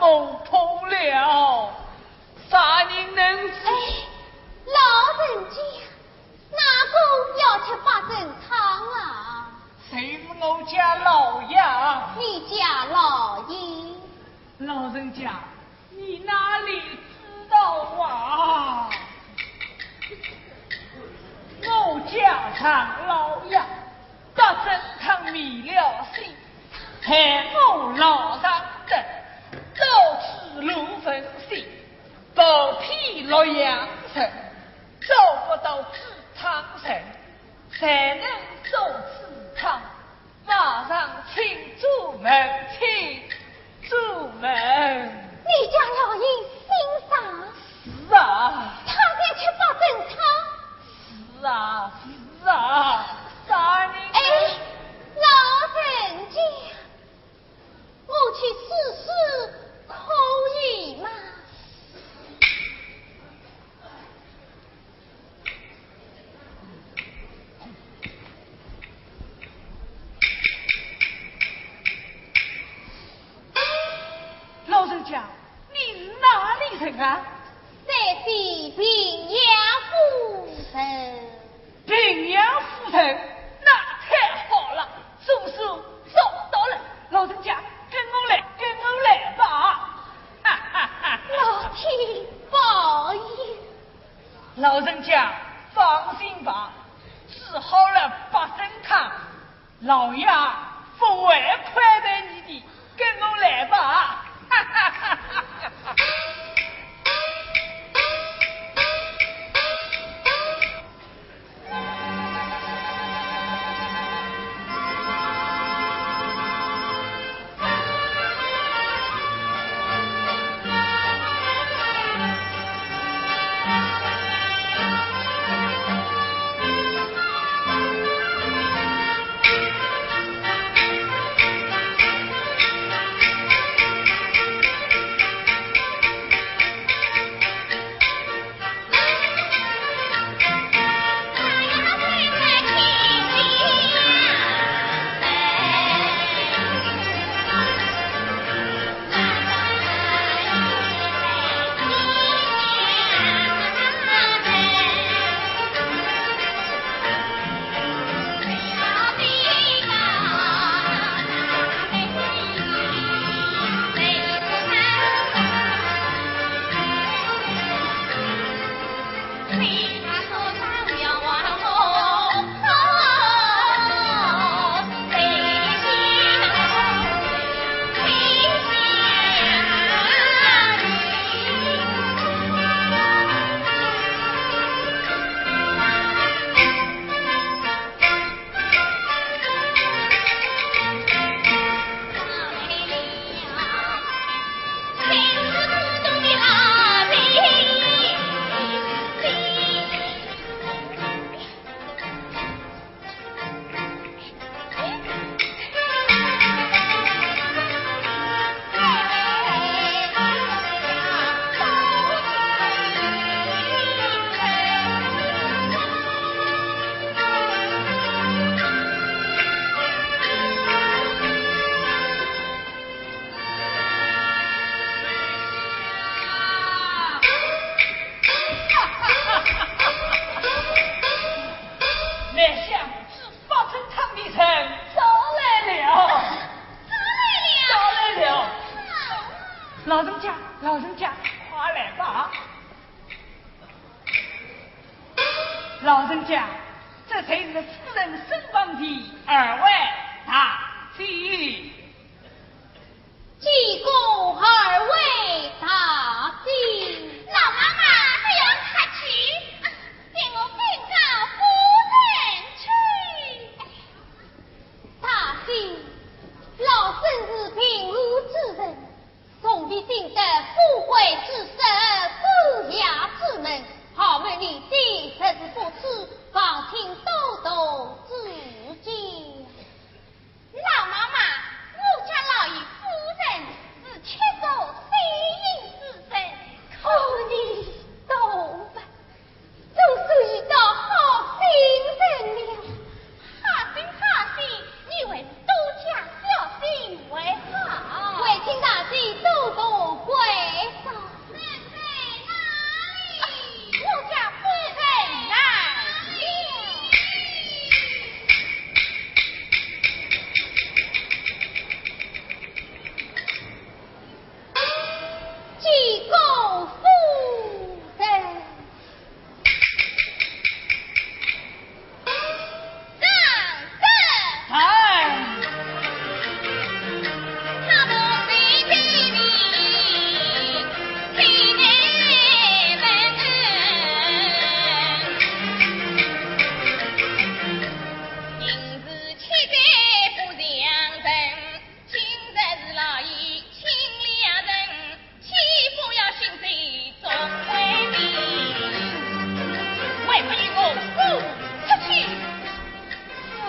子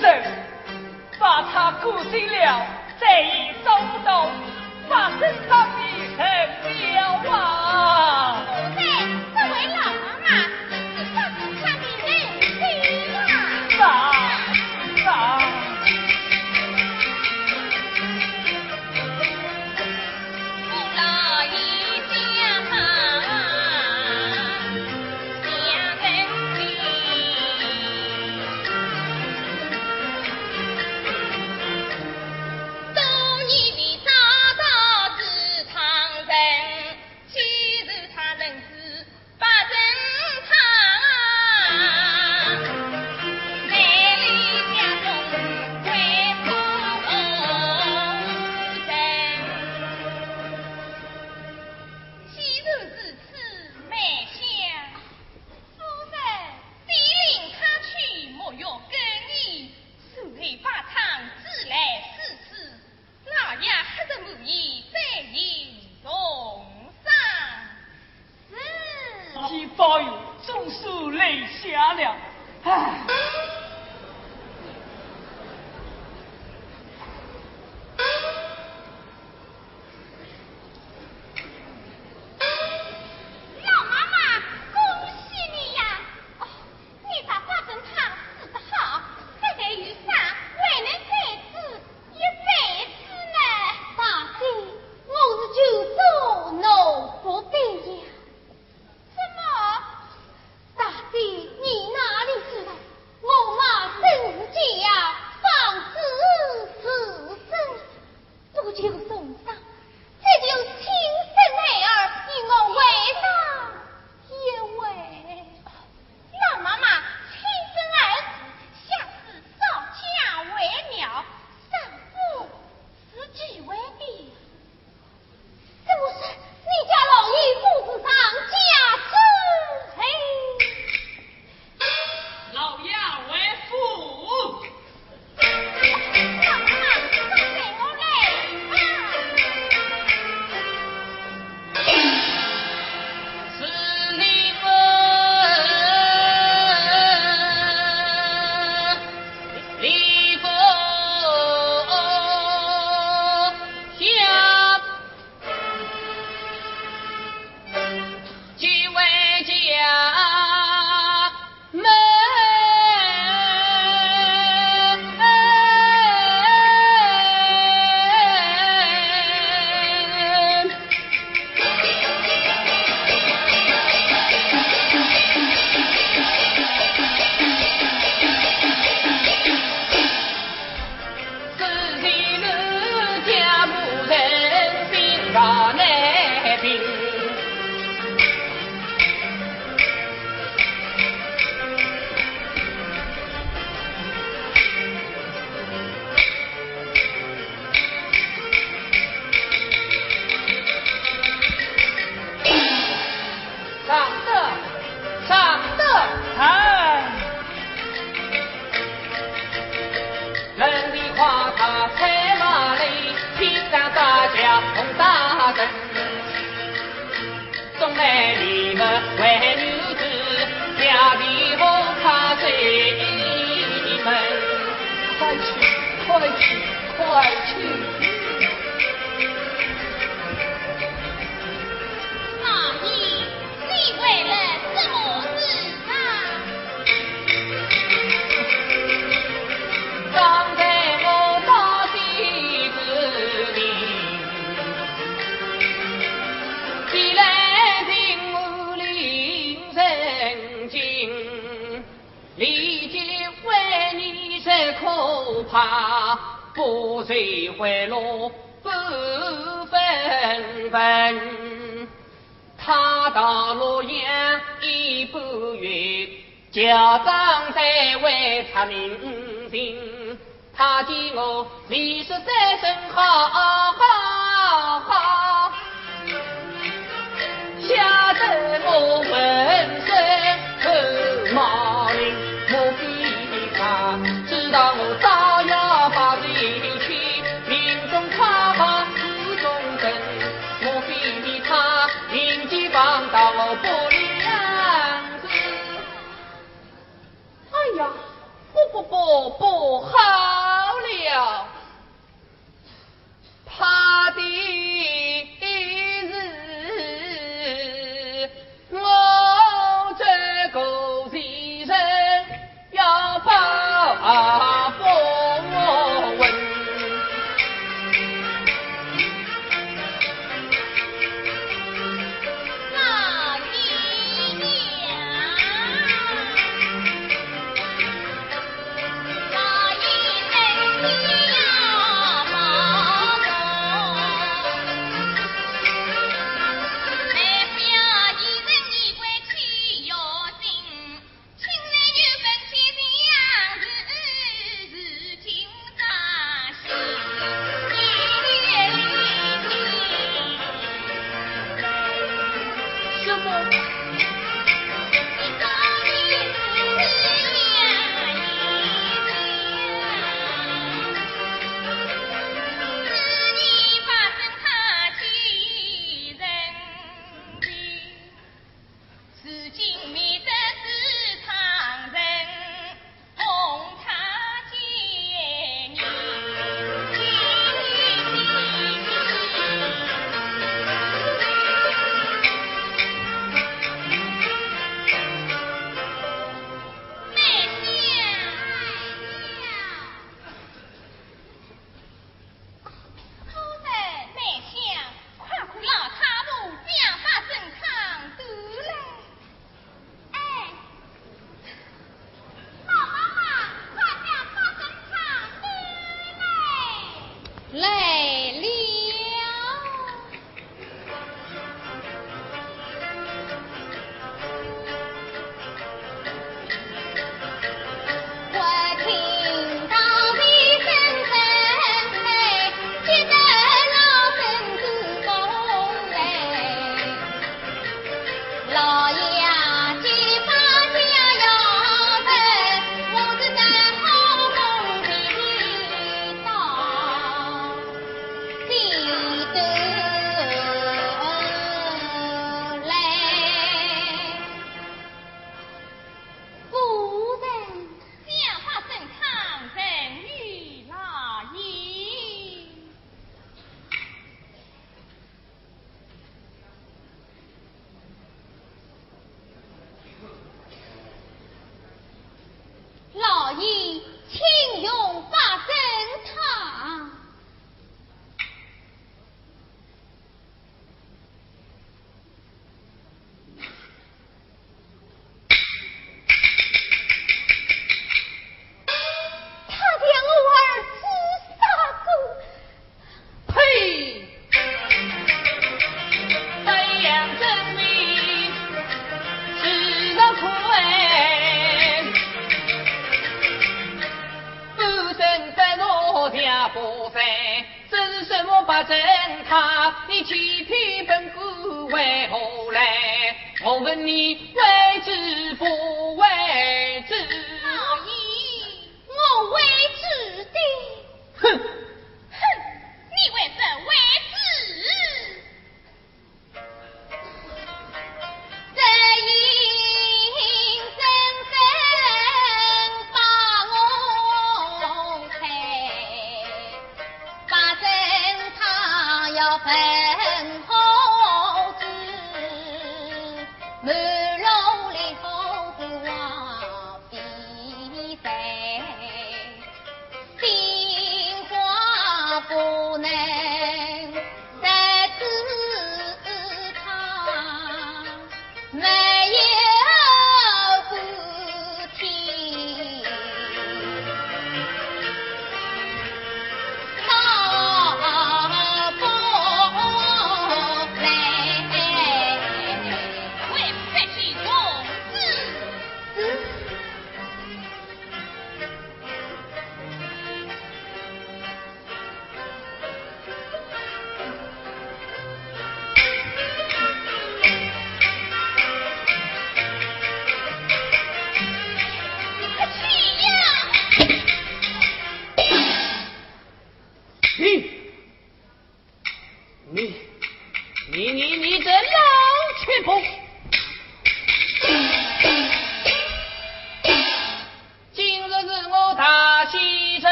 人把他裹紧了再也找不到发生什么的痕了啊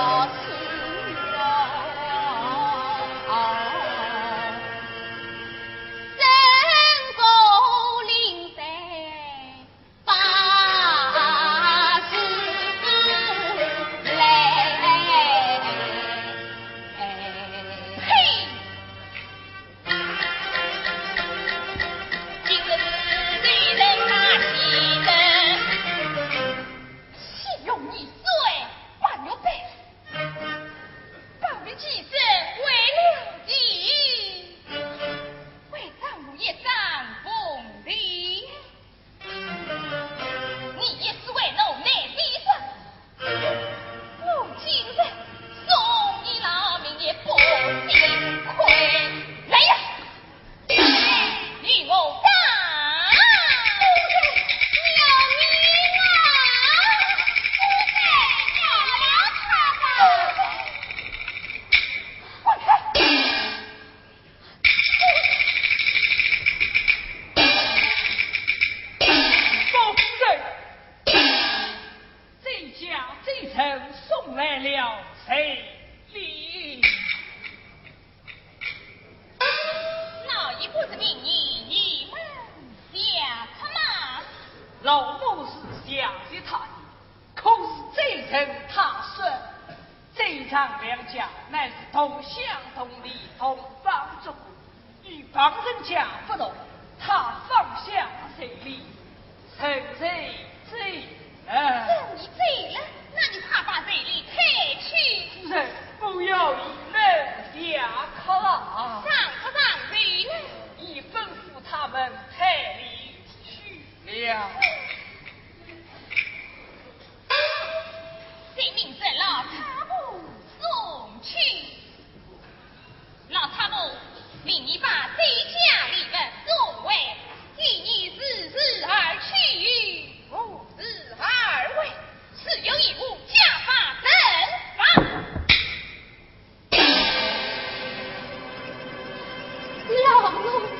Lord. 同你同帮助，与旁人家不同，他放下心里，趁谁谁啊？你走了，那你怕把这里退去？人不要以人下客了啊！上不上去呢？你吩咐他们退离去了。谁命在老他婆送去？老太婆，命你把在家里的送回，替你自日而去，不自而为，是有一物家法正法。老。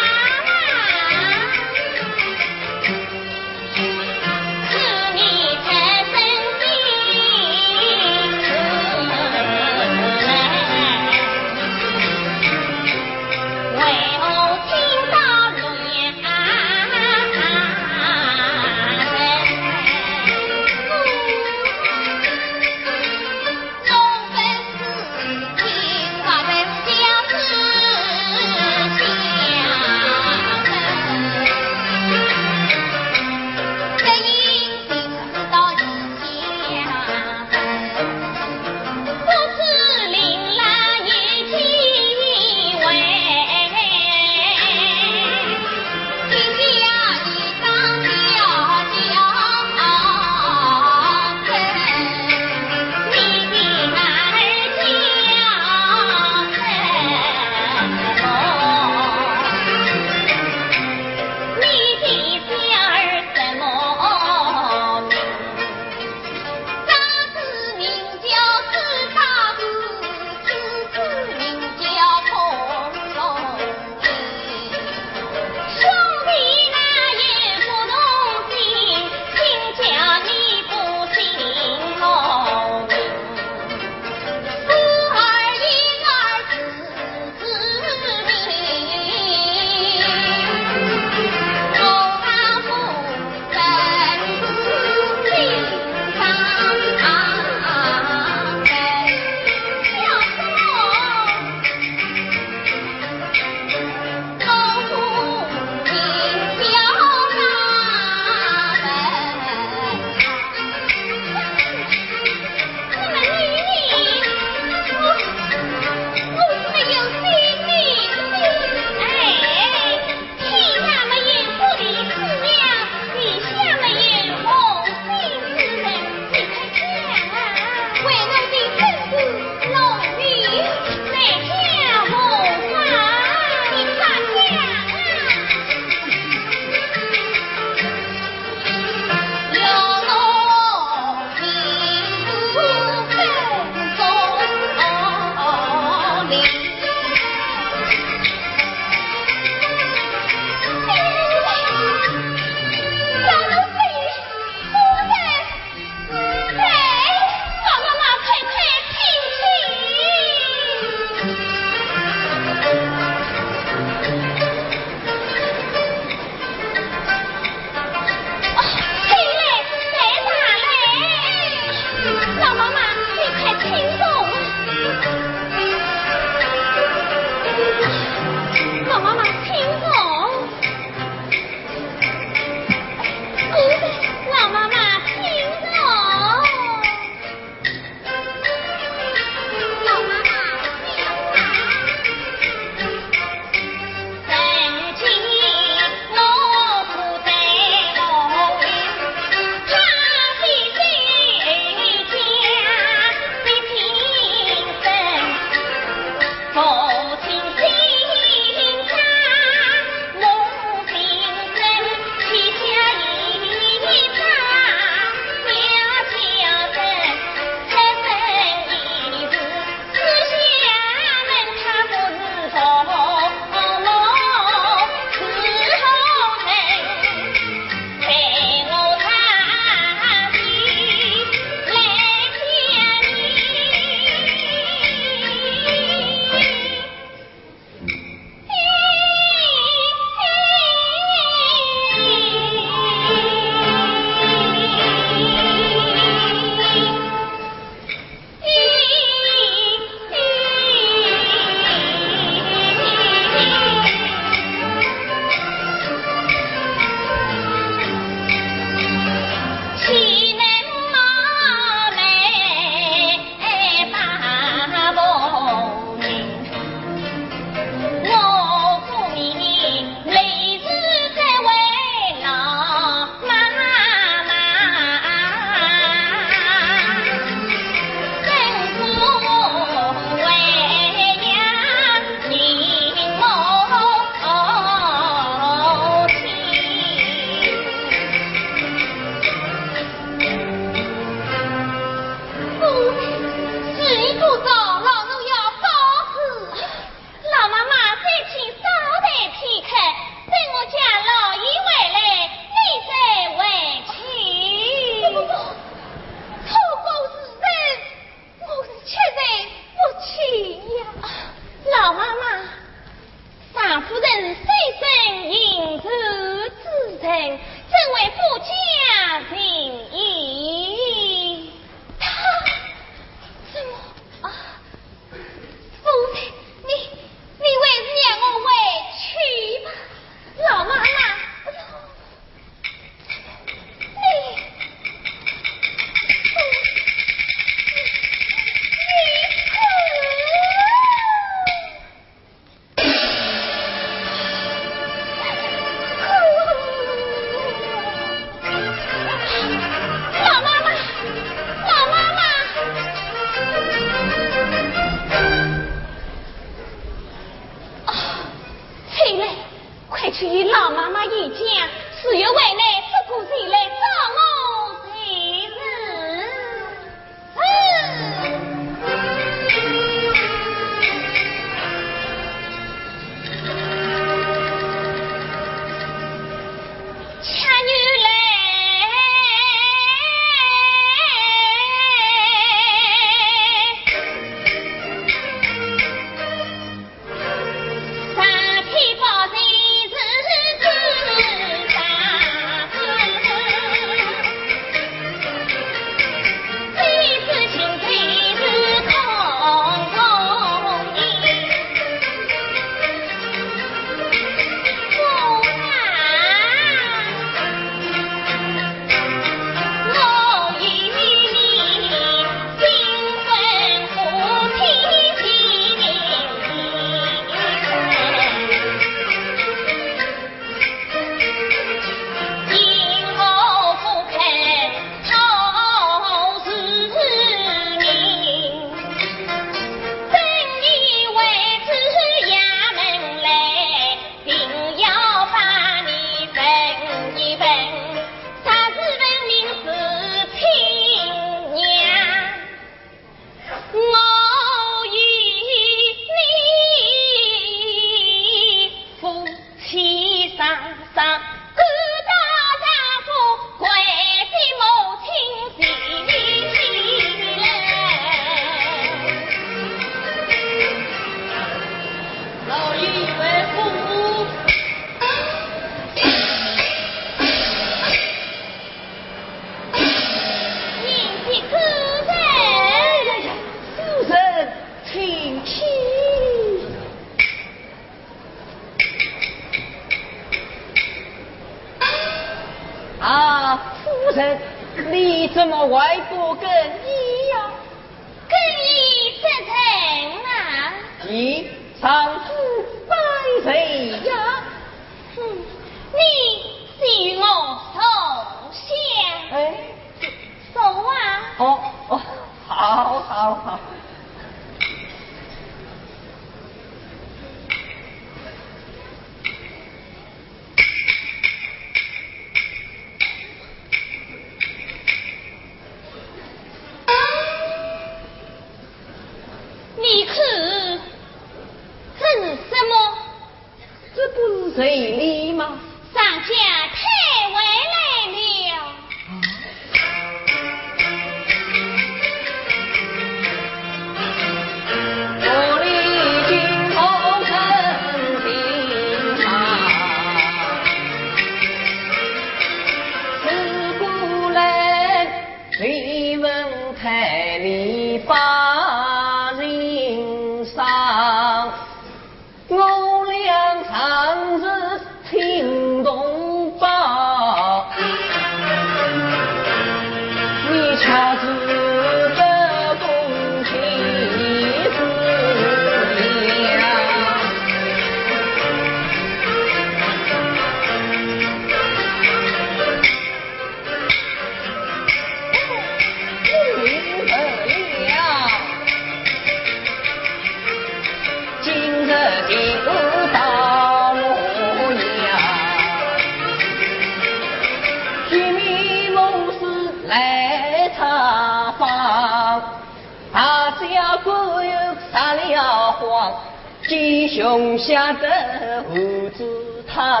鸡熊下的胡子汤，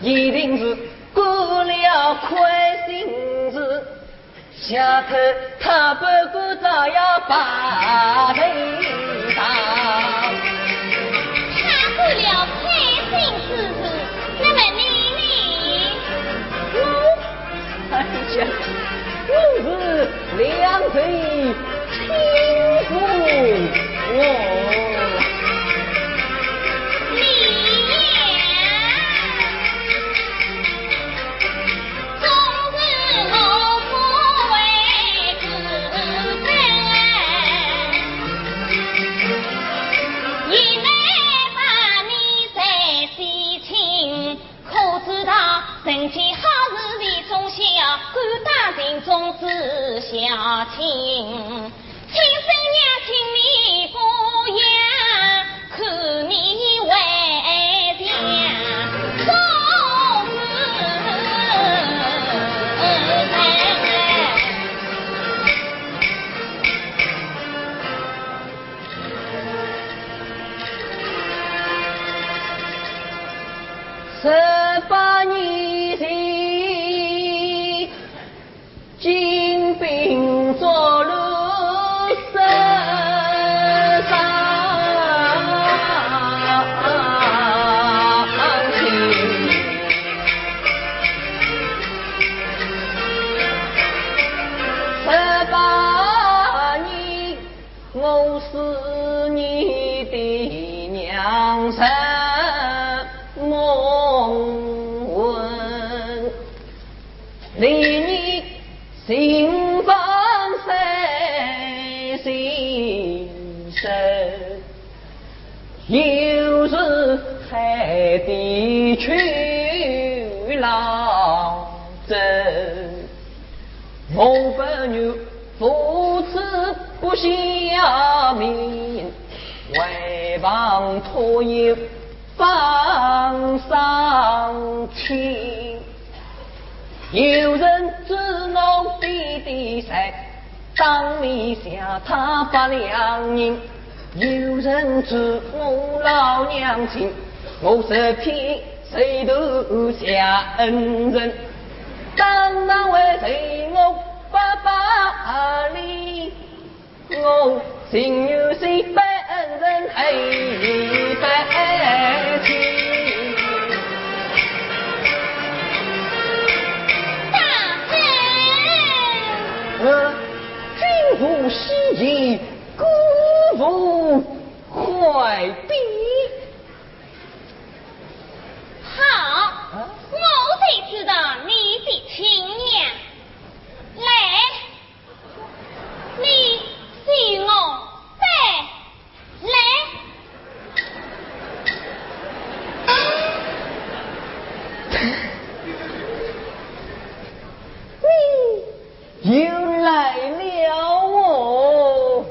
一定是过了亏心事。下头他不过照样把头上。他过了开心事，那么你呢？我，哎呀，我是两腿轻负我。针。我不牛，父子不相明，为帮托友放上情。有人指弄弟弟山，当面向他发良人；有人知我老娘亲，我十天谁都下恩人。当然为谁我爸爸里，我心有谁百恩人。还百情。大人。呃，君父喜极，姑父怀璧。好，我才知道你的亲娘来，你是我再来，你又来了我。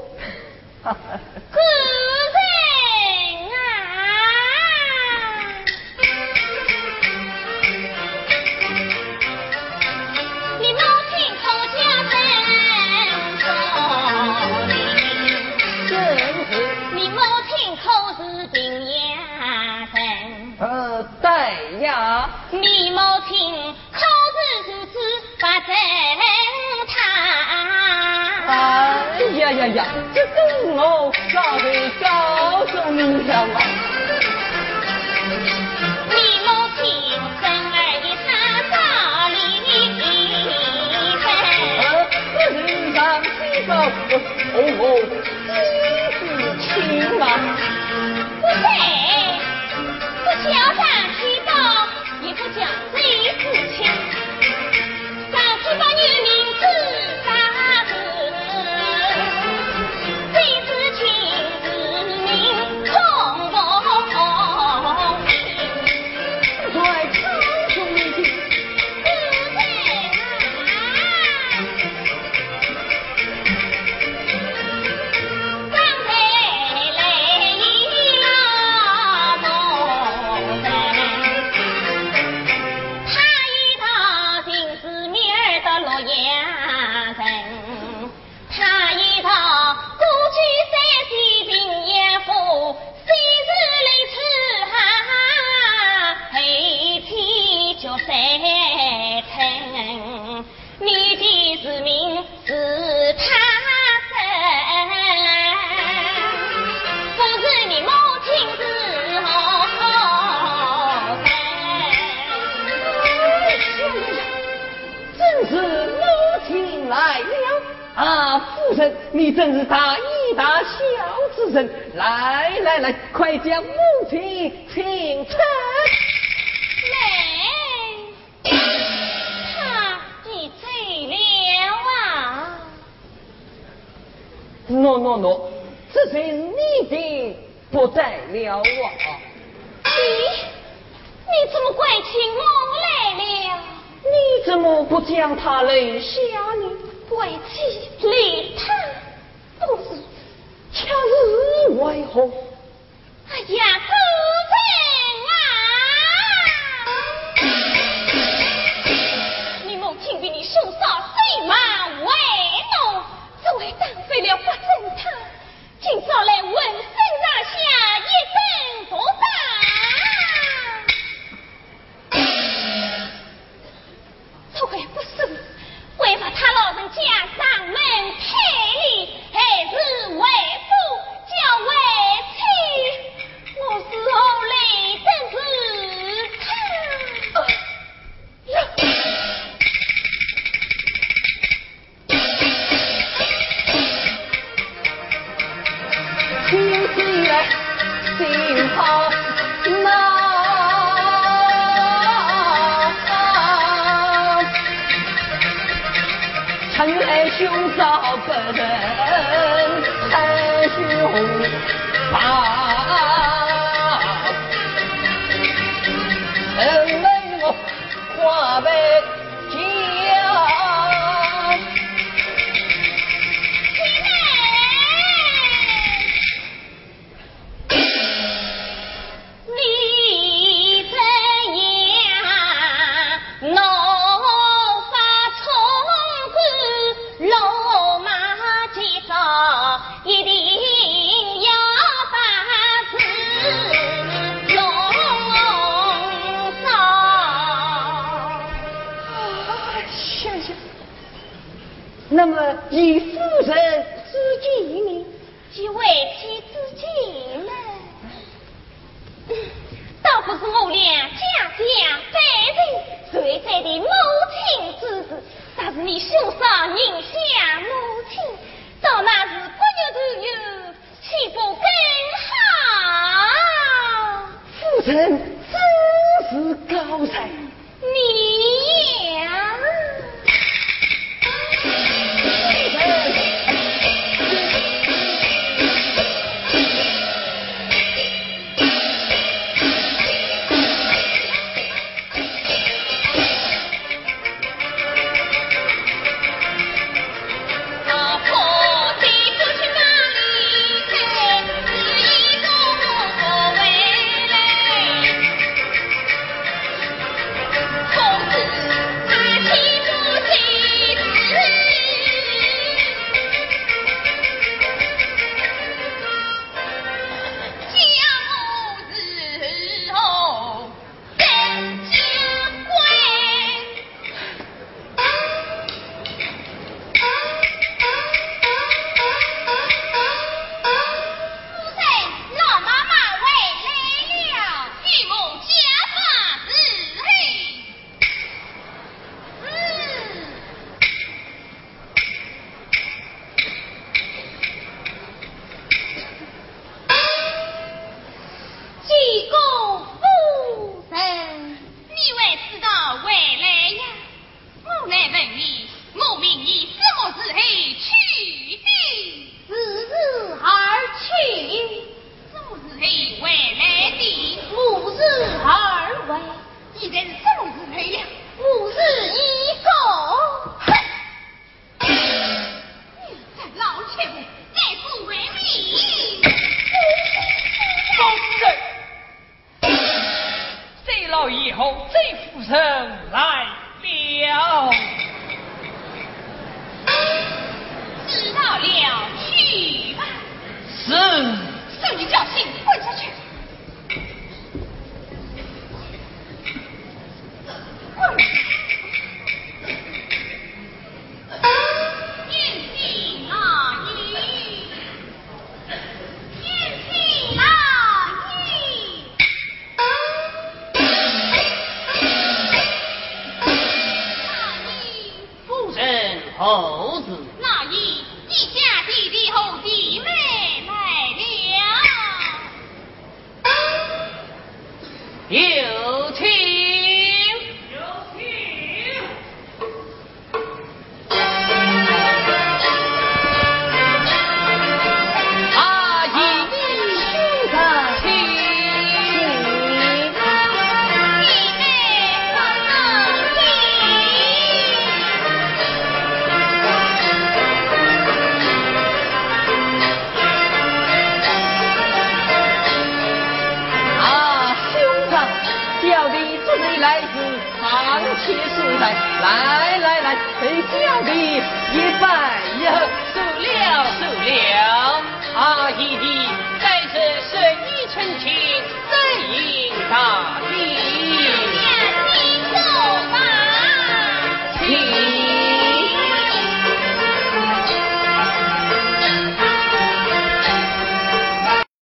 亲口是如此不正堂。哎呀呀呀，这是我早就告诉你了啊！你母亲生儿一场早离呃，这人上西高，哦哦，啊！夫人，你真是大义大孝之人。来来来，快将母亲请出。来，他已醉了啊！喏喏喏，这人你的不在了啊！你你怎么怪起我来了？你怎么不将他留下呢？怪起离他不是？恰是为何？哎呀，夫人啊！你母亲比你兄嫂虽马为奴，作为当废了不正他，今早来闻来兄嫂不仁，太兄